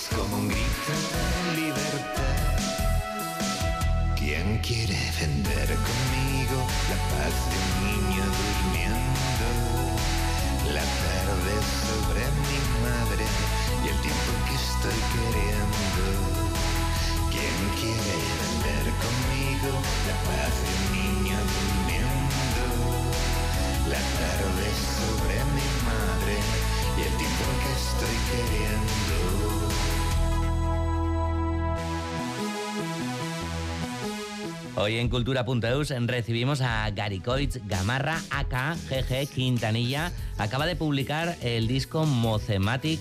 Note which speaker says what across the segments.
Speaker 1: es como un grito de libertad. ¿Quién quiere vender conmigo la paz de un niño durmiendo? La tarde sobre mi madre y el tiempo que estoy queriendo. ¿Quién quiere vender conmigo la paz de un niño durmiendo? La tarde sobre mi madre y el tiempo que estoy queriendo.
Speaker 2: Hoy en Cultura.eus recibimos a Garicoitz Gamarra, AK GG Quintanilla. Acaba de publicar el disco Mocematic,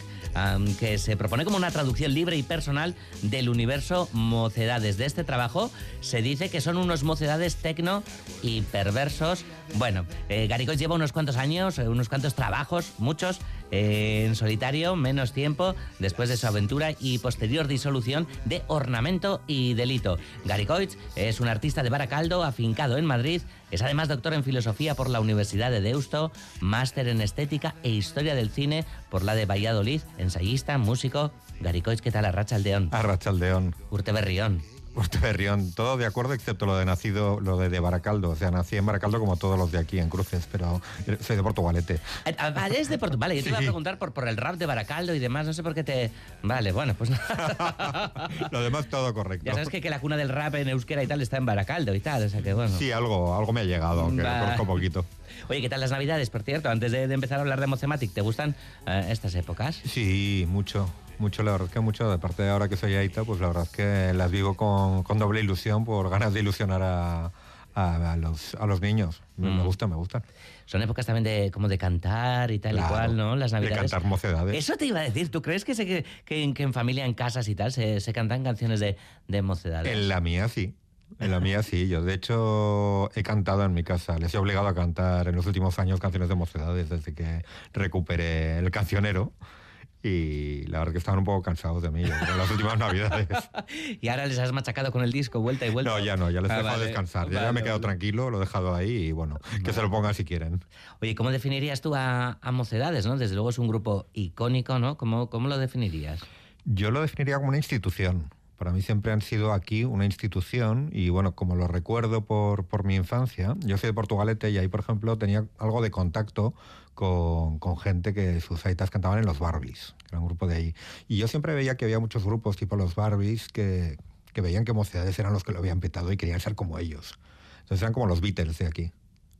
Speaker 2: que se propone como una traducción libre y personal del universo mocedades. De este trabajo se dice que son unos mocedades tecno y perversos. Bueno, eh, lleva unos cuantos años, eh, unos cuantos trabajos, muchos, eh, en solitario, menos tiempo, después de su aventura y posterior disolución de Ornamento y Delito. Garicoitz es un artista de Baracaldo, afincado en Madrid, es además doctor en filosofía por la Universidad de Deusto, máster en estética e historia del cine por la de Valladolid, ensayista, músico. Garicoitz, ¿qué tal? Arrachaldeón.
Speaker 3: Arrachaldeón.
Speaker 2: Urte Berrión.
Speaker 3: Urte Berrión, todo de acuerdo excepto lo de nacido, lo de, de, Baracaldo. O sea, nací en Baracaldo como todos los de aquí, en Cruces, pero soy de Portugalete.
Speaker 2: Ah, Vale, es de Portugal. Vale, yo te
Speaker 3: Sí.
Speaker 2: iba a preguntar por, por el rap de Baracaldo y demás, no sé por qué te... Vale, bueno, pues
Speaker 3: lo demás todo correcto.
Speaker 2: ya sabes que, que la cuna del rap en euskera y tal está en Baracaldo y tal, o sea que bueno.
Speaker 3: Sí, algo, algo me ha llegado, aunque lo conozco poquito.
Speaker 2: Oye, ¿qué tal las navidades, por cierto? Antes de, de empezar a hablar de Mocematic, ¿te gustan eh, estas épocas?
Speaker 3: Sí, mucho. Mucho, la verdad es que mucho. Aparte de ahora que soy Aita, pues la verdad es que las vivo con, con doble ilusión por ganas de ilusionar a, a- a los, a los niños. Me,
Speaker 2: Mm.
Speaker 3: me gusta, me gusta.
Speaker 2: Son épocas también de como de cantar y tal y
Speaker 3: Claro,
Speaker 2: cual, ¿no? Las
Speaker 3: de
Speaker 2: navidades.
Speaker 3: cantar mocedades.
Speaker 2: Eso te iba a decir. ¿Tú crees que, se, que, que en familia, en casas y tal, se, se cantan canciones de, de mocedades?
Speaker 3: En la mía sí. En la mía sí. Yo, de hecho, he cantado en mi casa. Les he obligado a cantar en los últimos años canciones de mocedades desde que recuperé el cancionero. Y la verdad que estaban un poco cansados de mí en las últimas navidades.
Speaker 2: Y ahora les has machacado con el disco, vuelta y vuelta.
Speaker 3: No, ya no, ya les he
Speaker 2: Ah,
Speaker 3: dejado
Speaker 2: vale.
Speaker 3: descansar. Ya, me he quedado
Speaker 2: vale.
Speaker 3: tranquilo, lo he dejado ahí y bueno, que se lo pongan si quieren.
Speaker 2: Oye, ¿cómo definirías tú a, a Mocedades, no? Desde luego es un grupo icónico, ¿no? ¿Cómo, cómo lo definirías?
Speaker 3: Yo lo definiría como una institución. Para mí siempre han sido aquí una institución y bueno, como lo recuerdo por, por mi infancia, yo soy de Portugalete y ahí, por ejemplo, tenía algo de contacto con, con gente que sus aitas cantaban en los Barbies, que era un grupo de ahí. Y yo siempre veía que había muchos grupos tipo los Barbies que, que veían que Mocedades eran los que lo habían petado y querían ser como ellos. Entonces eran como los Beatles de aquí.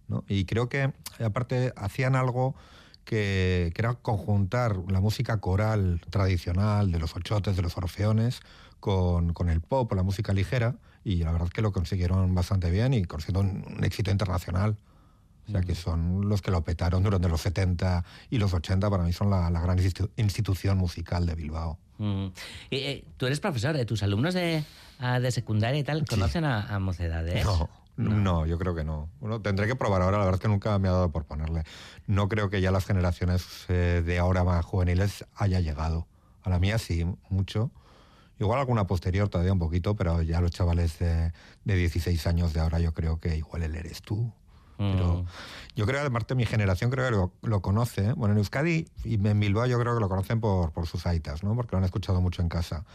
Speaker 3: ¿no? Y creo que aparte hacían algo que, que era conjuntar la música coral tradicional de los ochotes, de los orfeones, con, con el pop o la música ligera, y la verdad es que lo consiguieron bastante bien y consiguieron un éxito internacional. O sea, que son los que lo petaron durante los 70 y los 80, para mí son la, la gran institu- institución musical de Bilbao.
Speaker 2: Mm. Y, eh, tú eres profesor, ¿eh? tus alumnos de, ah, de secundaria y tal conocen a, a Mocedades.
Speaker 3: No, no, yo creo que no. Bueno, tendré que probar ahora, la verdad es que nunca me ha dado por ponerle. No creo que ya las generaciones eh, de ahora más juveniles haya llegado. A la mía sí, mucho. Igual alguna posterior todavía un poquito, pero ya los chavales de, de 16 años de ahora yo creo que igual él eres tú. Pero
Speaker 2: Mm.
Speaker 3: yo creo que además de mi generación creo que lo, lo conoce. Bueno, en Euskadi y en Bilbao yo creo que lo conocen por, por sus aitas, ¿no? Porque lo han escuchado mucho en casa.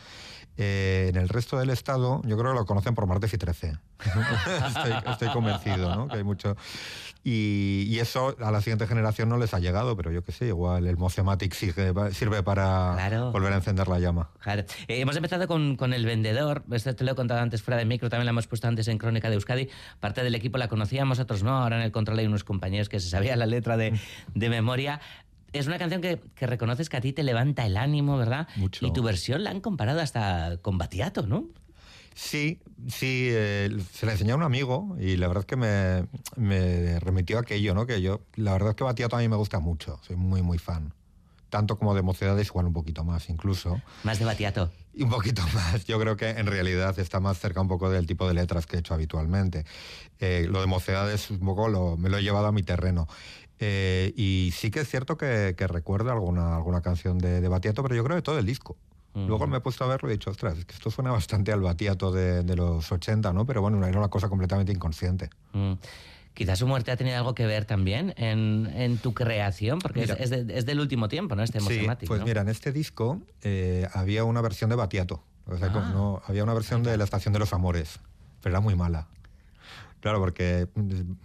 Speaker 3: Eh, en el resto del estado yo creo que lo conocen por Martes y 13. estoy, estoy convencido, ¿no? Que hay mucho... Y, y eso a la siguiente generación no les ha llegado, pero yo qué sé, igual el Mocematic sirve, sirve para
Speaker 2: Claro.
Speaker 3: volver a encender la llama.
Speaker 2: Claro. Eh, hemos empezado con, con el vendedor. Esto te lo he contado antes fuera de micro, también lo hemos puesto antes en Crónica de Euskadi. Parte del equipo la conocíamos, otros no. Ahora en el control hay unos compañeros que se sabían la letra de, de memoria. Es una canción que, que reconoces que a ti te levanta el ánimo, ¿verdad?
Speaker 3: Mucho.
Speaker 2: Y tu versión la han comparado hasta con Batiato, ¿no?
Speaker 3: Sí, sí, eh, se la enseñé a un amigo y la verdad es que me, me remitió a aquello, ¿no? Que yo, la verdad es que Batiato a mí me gusta mucho, soy muy, muy fan. Tanto como de mocedades, igual un poquito más incluso.
Speaker 2: Más de Batiato.
Speaker 3: Y un poquito más. Yo creo que en realidad está más cerca un poco del tipo de letras que he hecho habitualmente. Eh, lo de mocedades un poco lo, me lo he llevado a mi terreno. Eh, y sí que es cierto que, recuerdo alguna, alguna canción de, de Batiato, pero yo creo que todo el disco. Luego me he puesto a verlo y he dicho, ostras, es que esto suena bastante al Batiato de, los 80, ¿no? Pero bueno, era una cosa completamente inconsciente. Mm.
Speaker 2: Quizás su muerte ha tenido algo que ver también en, tu creación, porque es, del último tiempo, ¿no? Este
Speaker 3: sí, pues mira, en este disco eh, había una versión de Batiato. O sea, ah. no, había una versión de La Estación de los Amores, pero era muy mala. Claro, porque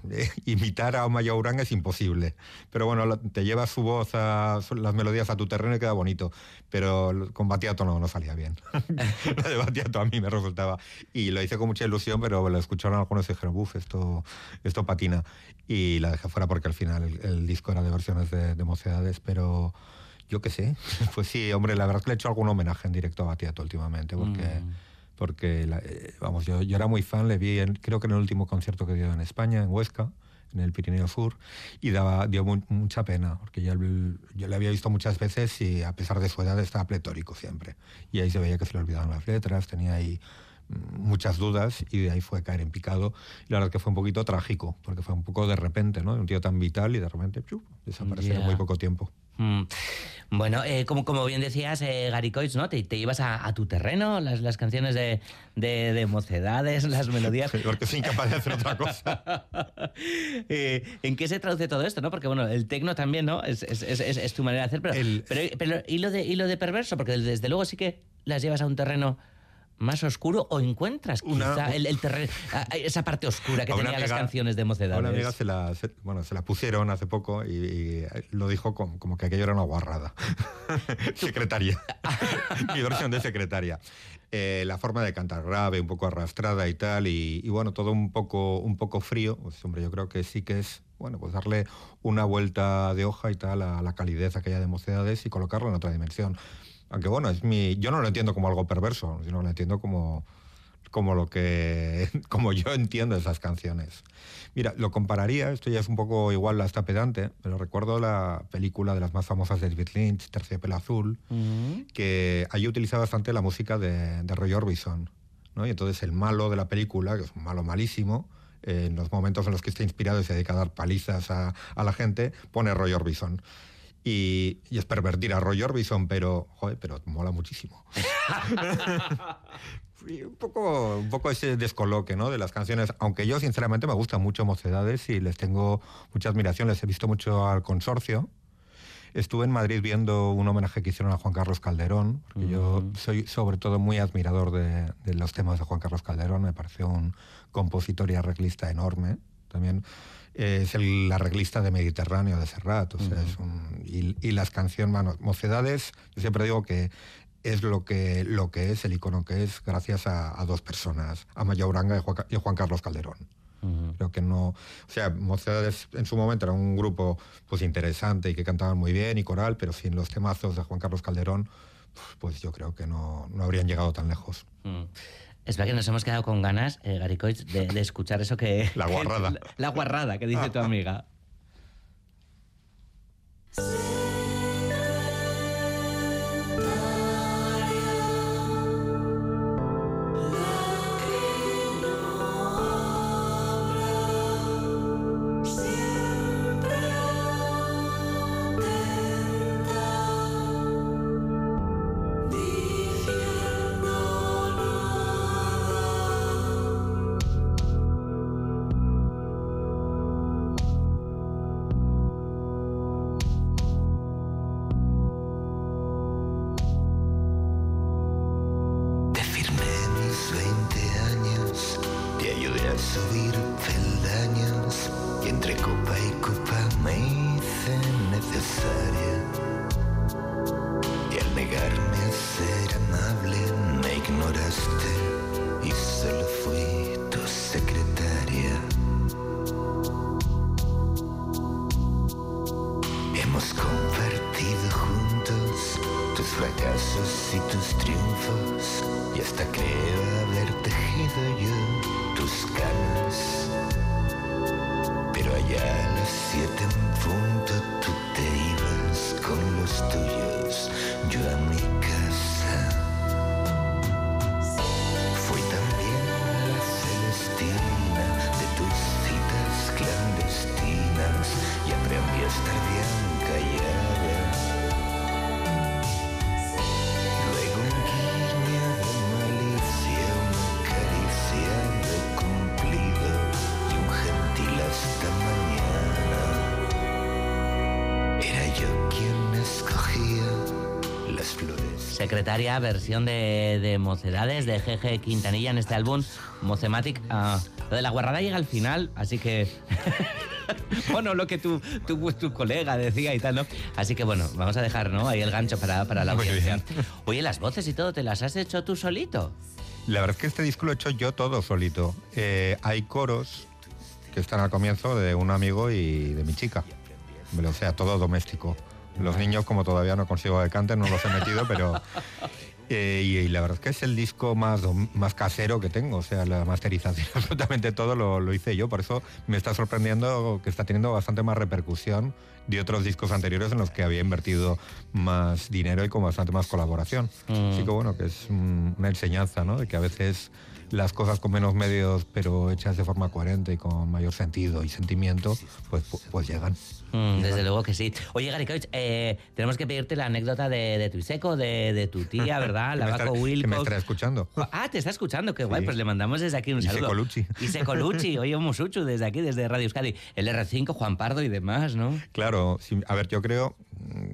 Speaker 3: eh, imitar a Omaya Uranga es imposible. Pero bueno, te lleva su voz, a, las melodías a tu terreno y queda bonito. Pero con Batiato no, no salía bien. la de Batiato a mí me resultaba. Y lo hice con mucha ilusión, pero lo escucharon algunos y dijeron, uff, esto, esto patina. Y la dejé fuera porque al final el, disco era de versiones de, mocedades, pero yo qué sé. Pues sí, hombre, la verdad es que le he hecho algún homenaje en directo a Batiato últimamente, porque... Mm porque eh, vamos, yo, yo, era muy fan, le vi, creo que en el último concierto que dio en España, en Huesca, en el Pirineo Sur, y daba, dio mucha pena, porque yo, yo, le había visto muchas veces y a pesar de su edad estaba pletórico siempre. Y ahí se veía que se le olvidaban las letras, tenía ahí mm, muchas dudas y de ahí fue caer en picado. Y la verdad que fue un poquito trágico, porque fue un poco de repente, ¿no? Un tío tan vital y de repente desapareció en muy poco tiempo. Mm.
Speaker 2: Bueno, eh, como, como bien decías, eh, Garicoits, ¿no? Te, te ibas a, tu terreno, las, las canciones de, de, mocedades, las melodías.
Speaker 3: porque soy incapaz de hacer otra cosa.
Speaker 2: Eh, ¿En qué se traduce todo esto, no? Porque, bueno, el tecno también, ¿no? Es, es, es, es tu manera de hacer, pero, pero, pero, ¿y, lo de, ¿y lo de perverso? Porque desde luego sí que las llevas a un terreno más oscuro o encuentras quizá el, esa parte oscura que tenían las canciones de mocedades.
Speaker 3: Una amiga se la, bueno, se la pusieron hace poco y, lo dijo como, que aquello era una guarrada. secretaria. Mi versión de secretaria. Eh, la forma de cantar grave, un poco arrastrada y tal, y, bueno, todo un poco, un poco frío. Pues, hombre, yo creo que sí que es bueno, pues darle una vuelta de hoja y tal a la calidez aquella de mocedades y colocarlo en otra dimensión. Aunque bueno, es mi, yo no lo entiendo como algo perverso, sino lo entiendo como, como lo que como yo entiendo esas canciones. Mira, lo compararía, esto ya es un poco igual hasta pedante, pero recuerdo la película de las más famosas de David Lynch, Terciopelo Azul, que allí utilizaba bastante la música de, Roy Orbison. ¿no? Y entonces el malo de la película, que es un malo malísimo, en los momentos en los que está inspirado y se dedica a dar palizas a, a la gente, pone Roy Orbison. Y, es pervertir a Roy Orbison, pero, joder, pero mola muchísimo. un, poco, un poco ese descoloque ¿no? de las canciones, aunque yo sinceramente me gustan mucho Mocedades y les tengo mucha admiración, les he visto mucho al consorcio. Estuve en Madrid viendo un homenaje que hicieron a Juan Carlos Calderón, porque yo soy sobre todo muy admirador de, de, los temas de Juan Carlos Calderón, me pareció un compositor y arreglista enorme. También es el arreglista de Mediterráneo de Serrat, o sea, es un, y, las canciones, bueno, Mocedades, yo siempre digo que es lo que, lo que es, el icono que es, gracias a, dos personas, a Maya Uranga y Juan, Carlos Calderón. Creo que no. O sea, Mocedades en su momento era un grupo pues interesante y que cantaban muy bien y coral, pero sin los temazos de Juan Carlos Calderón, pues yo creo que no, no habrían llegado tan lejos.
Speaker 2: Es verdad que nos hemos quedado con ganas, eh, de, escuchar eso que...
Speaker 3: La guarrada.
Speaker 2: la guarrada que dice tu amiga. secretaria, versión de, de Mocedades, de GG Quintanilla en este álbum, Mocematic. Ah, lo de la guarrada llega al final, así que... bueno, lo que tu, tu, tu, colega decía y tal, ¿no? Así que bueno, vamos a dejar, ¿no? Ahí el gancho para, para la audiencia. Oye, las voces y todo, ¿te las has hecho tú solito?
Speaker 3: La verdad es que este disco lo he hecho yo todo solito. Eh, hay coros que están al comienzo de un amigo y de mi chica. O sea, todo doméstico. Los niños, como todavía no consigo que canten, no los he metido, pero... Eh, y, la verdad es que es el disco más, más casero que tengo, o sea, la masterización, absolutamente todo lo, lo, hice yo, por eso me está sorprendiendo que está teniendo bastante más repercusión de otros discos anteriores en los que había invertido más dinero y con bastante más colaboración. Mm. Así que bueno, que es una enseñanza, ¿no? De que a veces las cosas con menos medios, pero hechas de forma coherente y con mayor sentido y sentimiento, pues, pues llegan.
Speaker 2: Mm, desde luego que sí. Oye, Gary eh, tenemos que pedirte la anécdota de, de tu Iseco, de, de, tu tía, ¿verdad?
Speaker 3: la Vaco Wilcox. Que me está escuchando.
Speaker 2: Ah, te está escuchando, qué guay. Pues le mandamos desde aquí un saludo.
Speaker 3: Iseco Luchi.
Speaker 2: Iseco Luchi, oye, Musuchu, desde aquí, desde Radio Euskadi. El R5, Juan Pardo y demás, ¿no?
Speaker 3: Claro, a ver, yo creo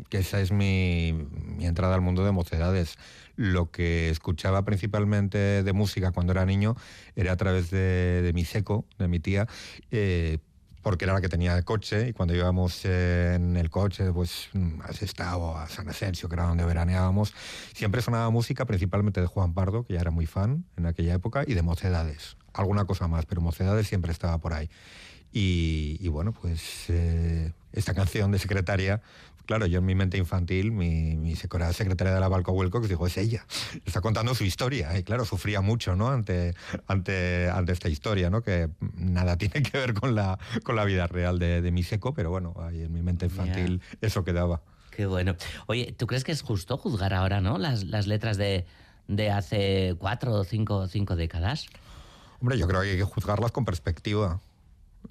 Speaker 3: que esa es mi, mi entrada al mundo de mocedades lo que escuchaba principalmente de música cuando era niño era a través de, mi seco, de mi tía. Eh, porque era la que tenía el coche y cuando íbamos en el coche, pues a Sestao a San Asensio, que era donde veraneábamos, siempre sonaba música principalmente de Juan Pardo, que ya era muy fan en aquella época, y de Mocedades. Alguna cosa más, pero Mocedades siempre estaba por ahí. Y, bueno, pues eh, esta canción de secretaria Claro, yo en mi mente infantil, mi, mi secretaria de la Balco Wilcox dijo, es ella. Está contando su historia. Y claro, sufría mucho, ¿no? Ante, ante, ante esta historia, ¿no? Que nada tiene que ver con la, con la vida real de, mi seco, pero bueno, ahí en mi mente infantil eso quedaba.
Speaker 2: Qué bueno. Oye, ¿tú crees que es justo juzgar ahora, ¿no? Las, las letras de, de hace cuatro o cinco, cinco décadas.
Speaker 3: Hombre, yo creo que hay que juzgarlas con perspectiva.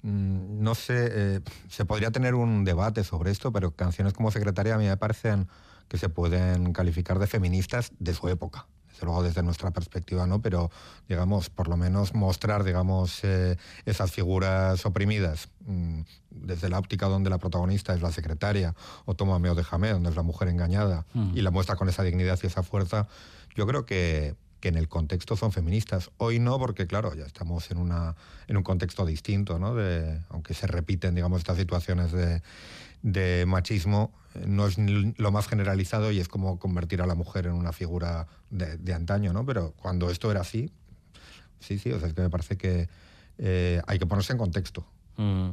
Speaker 3: Mm, no sé, eh, se podría tener un debate sobre esto, pero canciones como Secretaria a mí me parecen que se pueden calificar de feministas de su época. Desde luego desde nuestra perspectiva, ¿no? Pero, digamos, por lo menos mostrar, digamos, eh, esas figuras oprimidas mm, desde la óptica donde la protagonista es la secretaria, o Tómame o déjame, donde es la mujer engañada, y la muestra con esa dignidad y esa fuerza, yo creo que, que en el contexto son feministas. Hoy no, porque claro, ya estamos en, una, en un contexto distinto, ¿no? Aunque se repiten, digamos, estas situaciones de, machismo, no es lo más generalizado y es como convertir a la mujer en una figura de, de antaño, ¿no? Pero cuando esto era así, sí, sí, o sea, es que me parece que eh, hay que ponerse en contexto.
Speaker 2: Mm.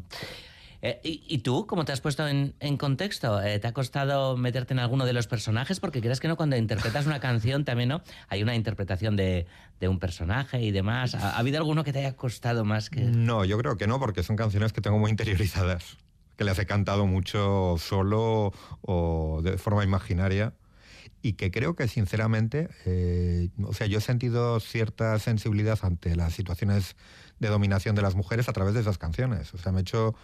Speaker 2: Eh, y, tú, cómo te has puesto en, contexto? Eh, ¿Te ha costado meterte en alguno de los personajes? Porque crees que no, cuando interpretas una canción también, ¿no? Hay una interpretación de, un personaje y demás. ¿Ha, habido alguno que te haya costado más que...?
Speaker 3: No, yo creo que no, porque son canciones que tengo muy interiorizadas, que las he cantado mucho solo o de forma imaginaria y que creo que sinceramente, eh, o sea, yo he sentido cierta sensibilidad ante las situaciones de dominación de las mujeres a través de esas canciones. O sea, me he hecho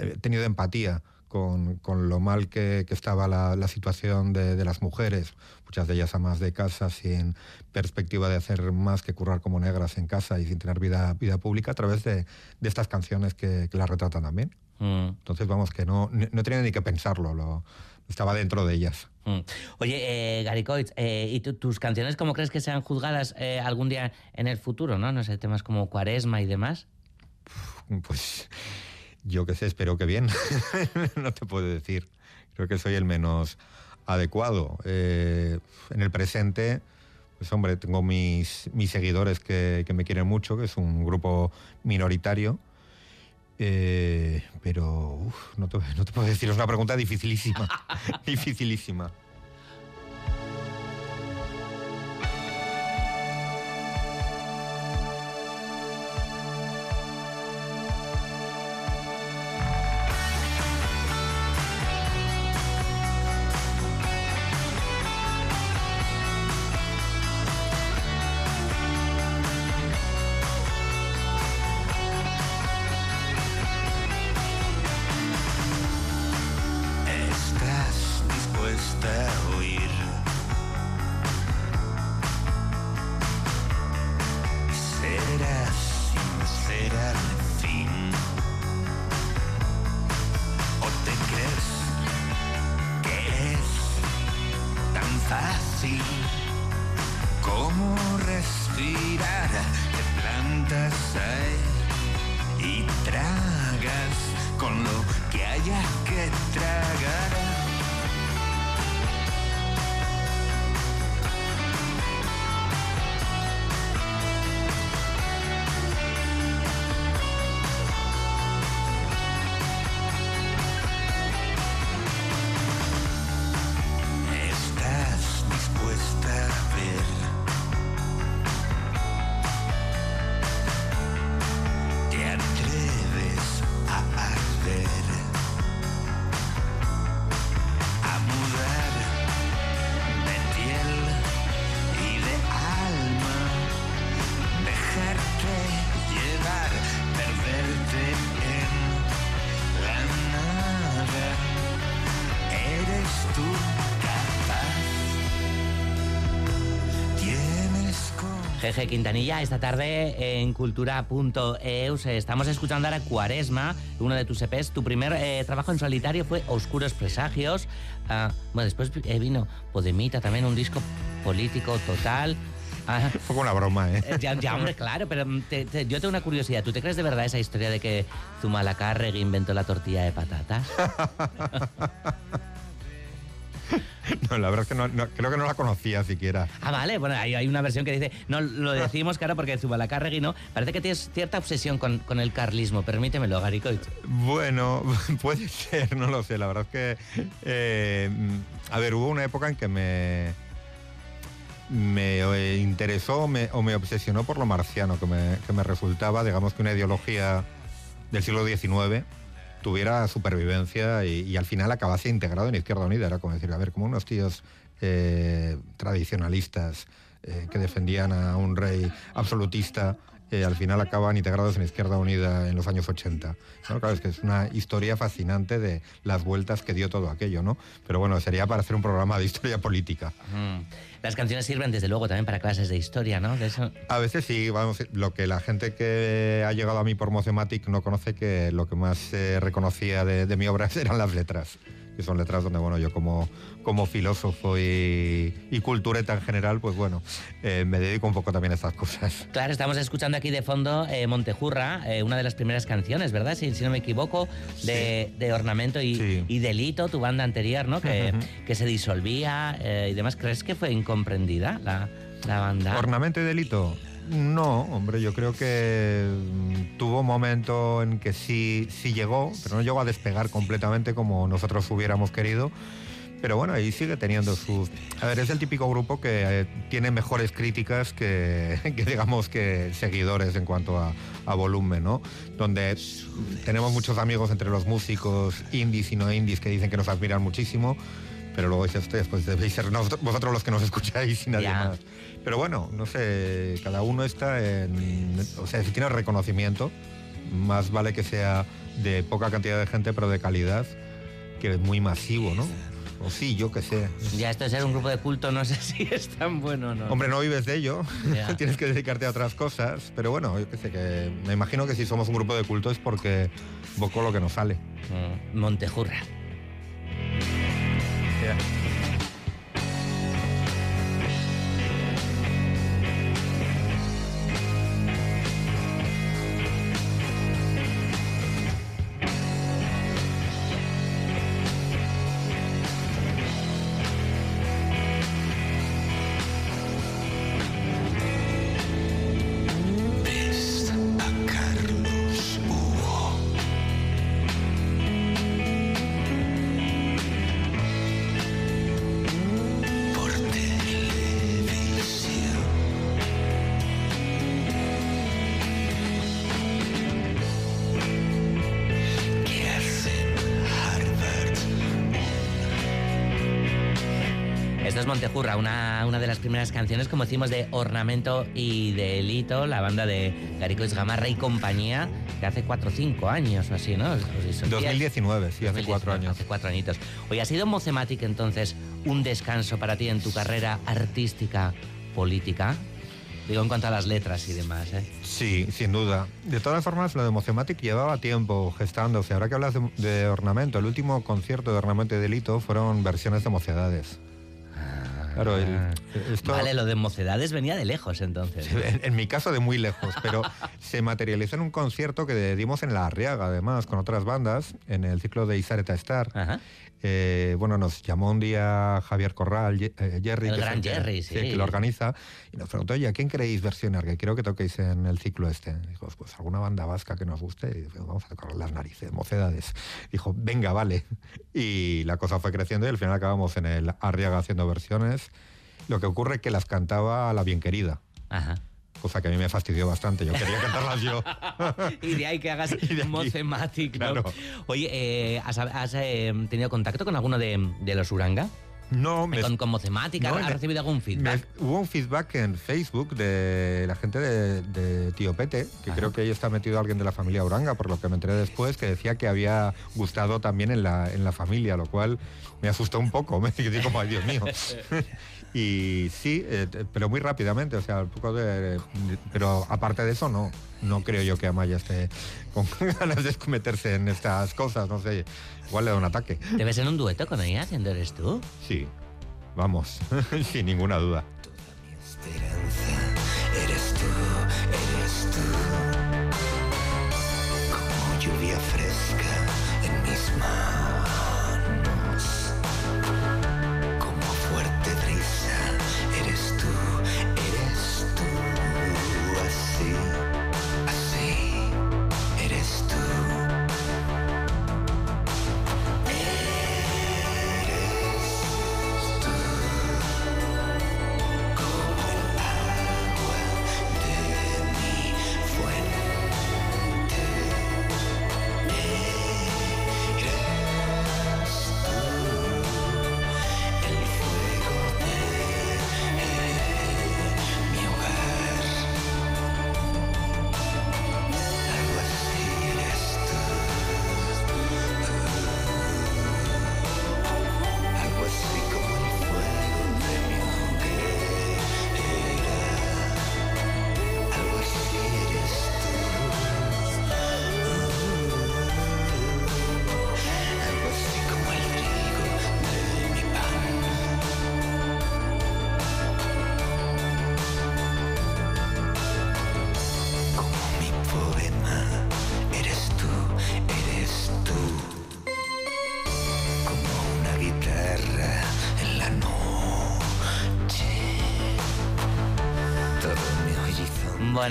Speaker 3: he tenido empatía con, con lo mal que, que estaba la, la situación de, de, las mujeres, muchas de ellas amas de casa, sin perspectiva de hacer más que currar como negras en casa y sin tener vida, vida pública, a través de, de estas canciones que, que las retratan también. Mm. Entonces, vamos, que no, no tenía ni que pensarlo, lo, estaba dentro de ellas.
Speaker 2: Mm. Oye, eh, Gary Coitz, eh, ¿y tus canciones cómo crees que sean juzgadas eh, algún día en el futuro, no? No sé, temas como cuaresma y demás.
Speaker 3: Pues yo qué sé, espero que bien. no te puedo decir. Creo que soy el menos adecuado. Eh, en el presente, pues hombre, tengo mis, mis seguidores que, que me quieren mucho, que es un grupo minoritario. Eh, pero uf, no, te, no te puedo decir, es una pregunta dificilísima. dificilísima.
Speaker 1: Con lo que haya que tragar.
Speaker 2: Jeje Quintanilla, esta tarde en cultura.eus estamos escuchando ahora Cuaresma, uno de tus EPs. Tu primer eh, trabajo en solitario fue Oscuros Presagios. Ah, bueno, después eh, vino Podemita, también un disco político total. Ah,
Speaker 3: Fue como una broma, ¿eh?
Speaker 2: eh, ya, ya, hombre, claro, pero mm, te- te- yo tengo una curiosidad. ¿Tú te crees de verdad esa historia de que Zumalacárregui inventó la tortilla de patatas?
Speaker 3: No, la verdad es que no, no- creo que no la conocía siquiera.
Speaker 2: Ah, vale, bueno, hay, hay una versión que dice, no, lo decimos, claro, porque Zumalacárregui no, parece que tienes cierta obsesión con, con el carlismo, permítemelo, Garicoich.
Speaker 3: Bueno, puede ser, no lo sé. La verdad es que, eh, a ver, hubo una época en que me, me eh, interesó o me, o me obsesionó por lo marciano, que me, que me resultaba, digamos, que una ideología del siglo XIX tuviera supervivencia y, al final acabase integrado en Izquierda Unida. Era como decir, a ver, como unos tíos eh, tradicionalistas eh, que defendían a un rey absolutista, eh, al final acaban integrados en Izquierda Unida en los años 80. ¿no? Claro, es que es una historia fascinante de las vueltas que dio todo aquello, ¿no? Pero bueno, sería para hacer un programa de historia política.
Speaker 2: Mm. Las canciones sirven desde luego también para clases de historia, ¿no? De eso.
Speaker 3: A veces sí, vamos, lo que la gente que ha llegado a mí por Mocematic no conoce que lo que más eh, reconocía de, de mi obra eran las letras, que son letras donde, bueno, yo como, como filósofo y, y cultureta en general, pues bueno, eh, me dedico un poco también a estas cosas.
Speaker 2: Claro, estamos escuchando aquí de fondo eh, Montejurra, eh, una de las primeras canciones, ¿verdad? Si, si no me equivoco, de, de Ornamento y,
Speaker 3: Sí.
Speaker 2: y Delito, tu banda anterior, ¿no? Que, que se disolvía y demás. ¿Crees que fue incomprendida la, la banda?
Speaker 3: ¿Ornamento y delito? No, hombre, yo creo que mm, tuvo un momento en que sí, sí llegó, pero no llegó a despegar completamente como nosotros hubiéramos querido. Pero bueno, ahí sigue teniendo sus... A ver, es el típico grupo que eh, tiene mejores críticas que, que, digamos que seguidores en cuanto a, a volumen, ¿no? Donde tenemos muchos amigos entre los músicos indies y no indies que dicen que nos admiran muchísimo, pero luego dices ustedes, pues debéis ser vosotros los que nos escucháis y nadie
Speaker 2: Ya.
Speaker 3: más. Pero bueno, no sé, cada uno está en... O sea, si tiene reconocimiento, más vale que sea de poca cantidad de gente, pero de calidad, que es muy masivo, ¿no? O sí, yo qué sé.
Speaker 2: Ya esto de ser un grupo de culto no sé si es tan bueno o no.
Speaker 3: Hombre, no vives de ello, tienes que dedicarte a otras cosas, pero bueno, yo qué sé, que me imagino que si somos un grupo de culto es porque poco lo que nos sale.
Speaker 2: Mm, Montejurra. Montejurra, una, una de las primeras canciones, como decimos, de Ornamento y Delito, la banda de Garicois Gamarra y compañía, que hace cuatro o cinco años o así, ¿no? Os disolvíais.
Speaker 3: 2019, sí, hace
Speaker 2: 2019,
Speaker 3: cuatro años.
Speaker 2: Hace cuatro añitos. Hoy ha sido Mocematic, entonces, un descanso para ti en tu carrera artística, política. Digo, en cuanto a las letras y demás, ¿eh?
Speaker 3: Sí, sin duda. De todas formas, lo de Mocematic llevaba tiempo gestándose. Ahora que hablas de, de ornamento, el último concierto de ornamento y delito fueron versiones de mocedades. Claro, el-
Speaker 2: Ah.
Speaker 3: esto-
Speaker 2: Vale, lo de mocedades venía de lejos entonces.
Speaker 3: En, en mi caso de muy lejos, pero se materializó en un concierto que dimos en La Arriaga, además, con otras bandas, en el ciclo de Isareta Star.
Speaker 2: Ajá.
Speaker 3: Eh, bueno, nos llamó un día Javier Corral, Ye- eh, Jerry,
Speaker 2: El
Speaker 3: que
Speaker 2: gran
Speaker 3: que-
Speaker 2: Jerry, sí.
Speaker 3: que lo organiza, y nos preguntó, oye, ¿a quién queréis versionar? Que quiero que toquéis en el ciclo este. Dijo, pues alguna banda vasca que nos guste, y dijo, vamos a tocar las narices, mocedades. Dijo, venga, vale. Y la cosa fue creciendo y al final acabamos en el Arriaga haciendo versiones. Lo que ocurre es que las cantaba la bien querida.
Speaker 2: Ajá.
Speaker 3: Cosa que a mí me fastidió bastante. Yo quería cantarlas yo.
Speaker 2: Y de ahí que hagas.
Speaker 3: Claro.
Speaker 2: Oye, eh, ¿has, has, eh, tenido contacto con alguno de, de los Uranga?
Speaker 3: No, me,
Speaker 2: ¿Con, con Mocematic? ¿Has-
Speaker 3: no,
Speaker 2: ¿Has recibido algún feedback?
Speaker 3: me- hubo un feedback en Facebook de la gente de, de Tío Pete, que
Speaker 2: Ajá.
Speaker 3: creo que ahí está metido alguien de la familia Uranga, por lo que me enteré después, que decía que había gustado también en la, en la familia, lo cual me asustó un poco. Me quedé como, ay Dios mío. Y sí, eh, pero muy rápidamente, o sea, un poco de. Pero aparte de eso, no. No creo yo que Amaya esté con ganas de meterse en estas cosas, no sé. Igual le da un ataque.
Speaker 2: ¿Te ves en un dueto con ella haciendo eres tú?
Speaker 3: Sí, vamos, sin ninguna duda.
Speaker 1: mi esperanza eres tú, eres tú. Como lluvia fresca en mis manos.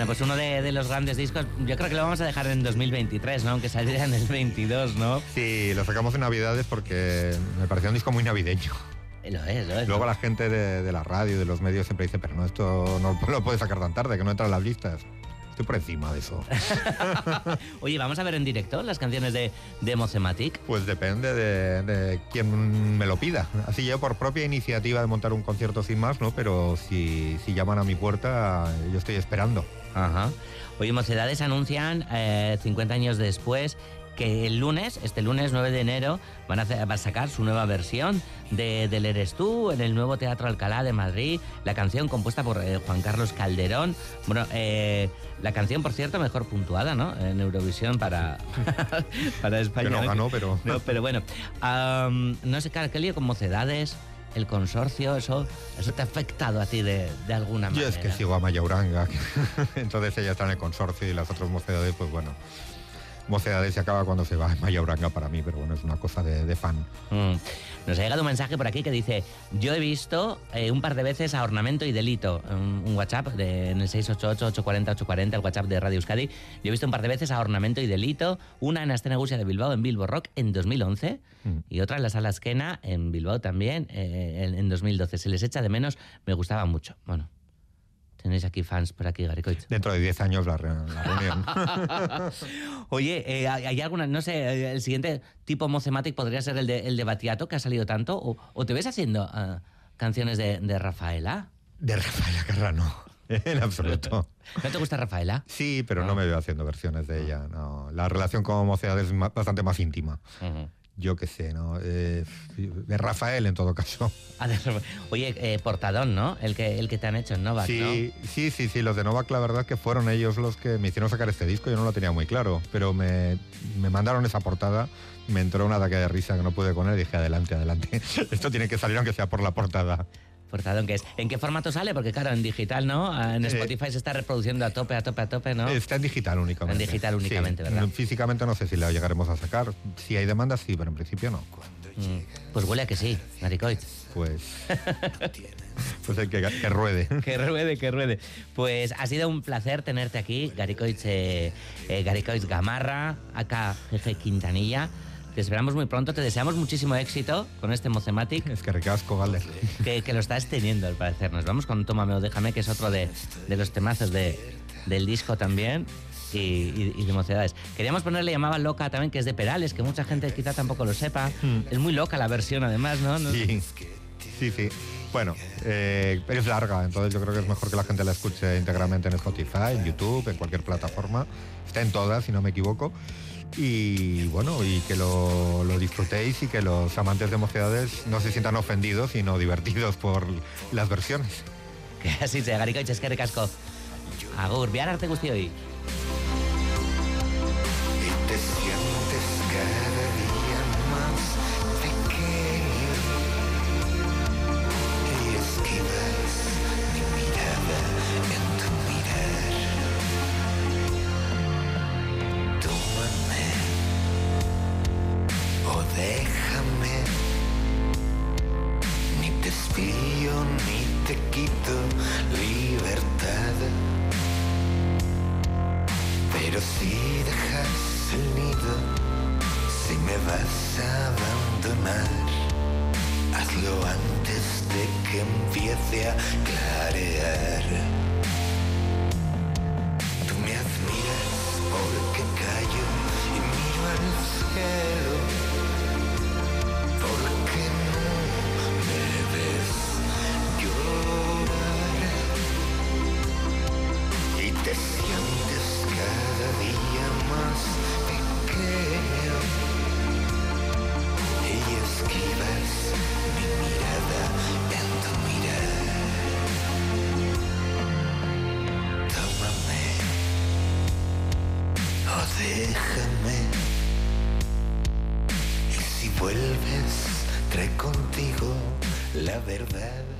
Speaker 2: Bueno, pues uno de, de los grandes discos, yo creo que lo vamos a dejar en 2023, ¿no? Aunque saldría en el 22, ¿no?
Speaker 3: Sí, lo sacamos en Navidades porque me parecía un disco muy navideño.
Speaker 2: Lo es, lo es.
Speaker 3: Luego la gente de, de la radio de los medios siempre dice, pero no, esto no lo puedes sacar tan tarde, que no entra en las listas. Estoy por encima de eso.
Speaker 2: Oye, vamos a ver en directo las canciones de, de Mocematic.
Speaker 3: Pues depende de, de quién me lo pida. Así yo por propia iniciativa de montar un concierto sin más, ¿no? Pero si, si llaman a mi puerta, yo estoy esperando.
Speaker 2: Ajá. Oye, Mocedades anuncian eh, 50 años después que el lunes, este lunes 9 de enero, van a, hacer- va a sacar su nueva versión de, del Eres tú en el nuevo Teatro Alcalá de Madrid. La canción compuesta por eh, Juan Carlos Calderón. Bueno, eh, la canción, por cierto, mejor puntuada, ¿no? En Eurovisión para, para España.
Speaker 3: Que no ganó, pero...
Speaker 2: No, pero bueno, no sé, claro, ¿qué lío con Mocedades? El consorcio, eso, eso te ha afectado a ti de, de alguna
Speaker 3: Yo
Speaker 2: manera.
Speaker 3: es que sigo a Maya Uranga, entonces ella está en el consorcio y las otras mocedades, pues bueno, mocedades se acaba cuando se va Maya Uranga para mí, pero bueno, es una cosa de, de fan.
Speaker 2: Mm. Nos ha llegado un mensaje por aquí que dice, yo he visto eh, un par de veces a Ornamento y Delito, un, un WhatsApp de, en el 688-840-840, el WhatsApp de Radio Euskadi. Yo he visto un par de veces a Ornamento y Delito, una en Astena Gusia de Bilbao en Bilbo Rock en 2011
Speaker 3: Mm.
Speaker 2: y otra en la Sala Esquena en Bilbao también eh, en, en 2012. Se les echa de menos, me gustaba mucho. Bueno, tenéis aquí fans por aquí, Garicoit.
Speaker 3: Dentro de 10 años la, re- la reunión.
Speaker 2: Oye, eh, ¿hay alguna, no sé, el siguiente tipo Mocematic podría ser el de, el de Batiato, que ha salido tanto? ¿O, o te ves haciendo ah, canciones de, de Rafaela?
Speaker 3: De Rafaela Carrano, en absoluto.
Speaker 2: ¿No te gusta Rafaela?
Speaker 3: Sí, pero no me veo haciendo versiones de ella. No. La relación con mocedades es bastante más íntima. Yo qué sé, ¿no? Eh, de Rafael en todo caso.
Speaker 2: Ah, Oye, eh, Portadón, ¿no? El que, el que te han hecho en Novak,
Speaker 3: Sí, sí, sí, sí, los de Novak la verdad que fueron ellos los que me hicieron sacar este disco, yo no lo tenía muy claro, pero me, me mandaron esa portada, me entró un ataque de risa que no pude con él y dije, adelante, adelante, esto tiene que salir aunque sea por la portada.
Speaker 2: Que es. ¿En qué formato sale? Porque claro, en digital, ¿no? Ah, En
Speaker 3: Eh,
Speaker 2: Spotify se está reproduciendo a tope, a tope, a tope, ¿no?
Speaker 3: Está en digital únicamente.
Speaker 2: En digital
Speaker 3: Sí.
Speaker 2: únicamente, ¿verdad?
Speaker 3: Físicamente no sé si la llegaremos a sacar. Si hay demanda, sí, pero en principio no.
Speaker 2: Mm, Pues huele a que sí, Garicoit.
Speaker 3: Pues. pues que, que ruede.
Speaker 2: Que ruede, que ruede. Pues ha sido un placer tenerte aquí, Garicoit, eh, eh, Gamarra, acá GG Quintanilla. Te esperamos muy pronto, te deseamos muchísimo éxito con este Mocematic.
Speaker 3: Es que recasco, Galder.
Speaker 2: que, que lo estás teniendo al parecer. Nos vamos con Tómame o Déjame, que es otro de, de los temazos de, del disco también. Y, y- de mocedades. Queríamos ponerle llamaba loca también, que es de Perales, que mucha gente quizá tampoco lo sepa. Es muy loca la versión, además, ¿no? No-
Speaker 3: Sí, sí, sí. Bueno, eh, pero es larga, entonces yo creo que es mejor que la gente la escuche íntegramente en Spotify, en YouTube, en cualquier plataforma. Está en todas, si no me equivoco. Y bueno, y que lo, lo disfrutéis y que los amantes de mocedades no se sientan ofendidos, sino divertidos por las versiones.
Speaker 2: Que así sea, Garicoitz, es que recasco. Agur, bihar arte guzti hoy.
Speaker 1: Hazlo antes de que empiece a clarear. Tú me admiras porque callo y miro al cielo, déjame y si vuelves trae contigo la verdad.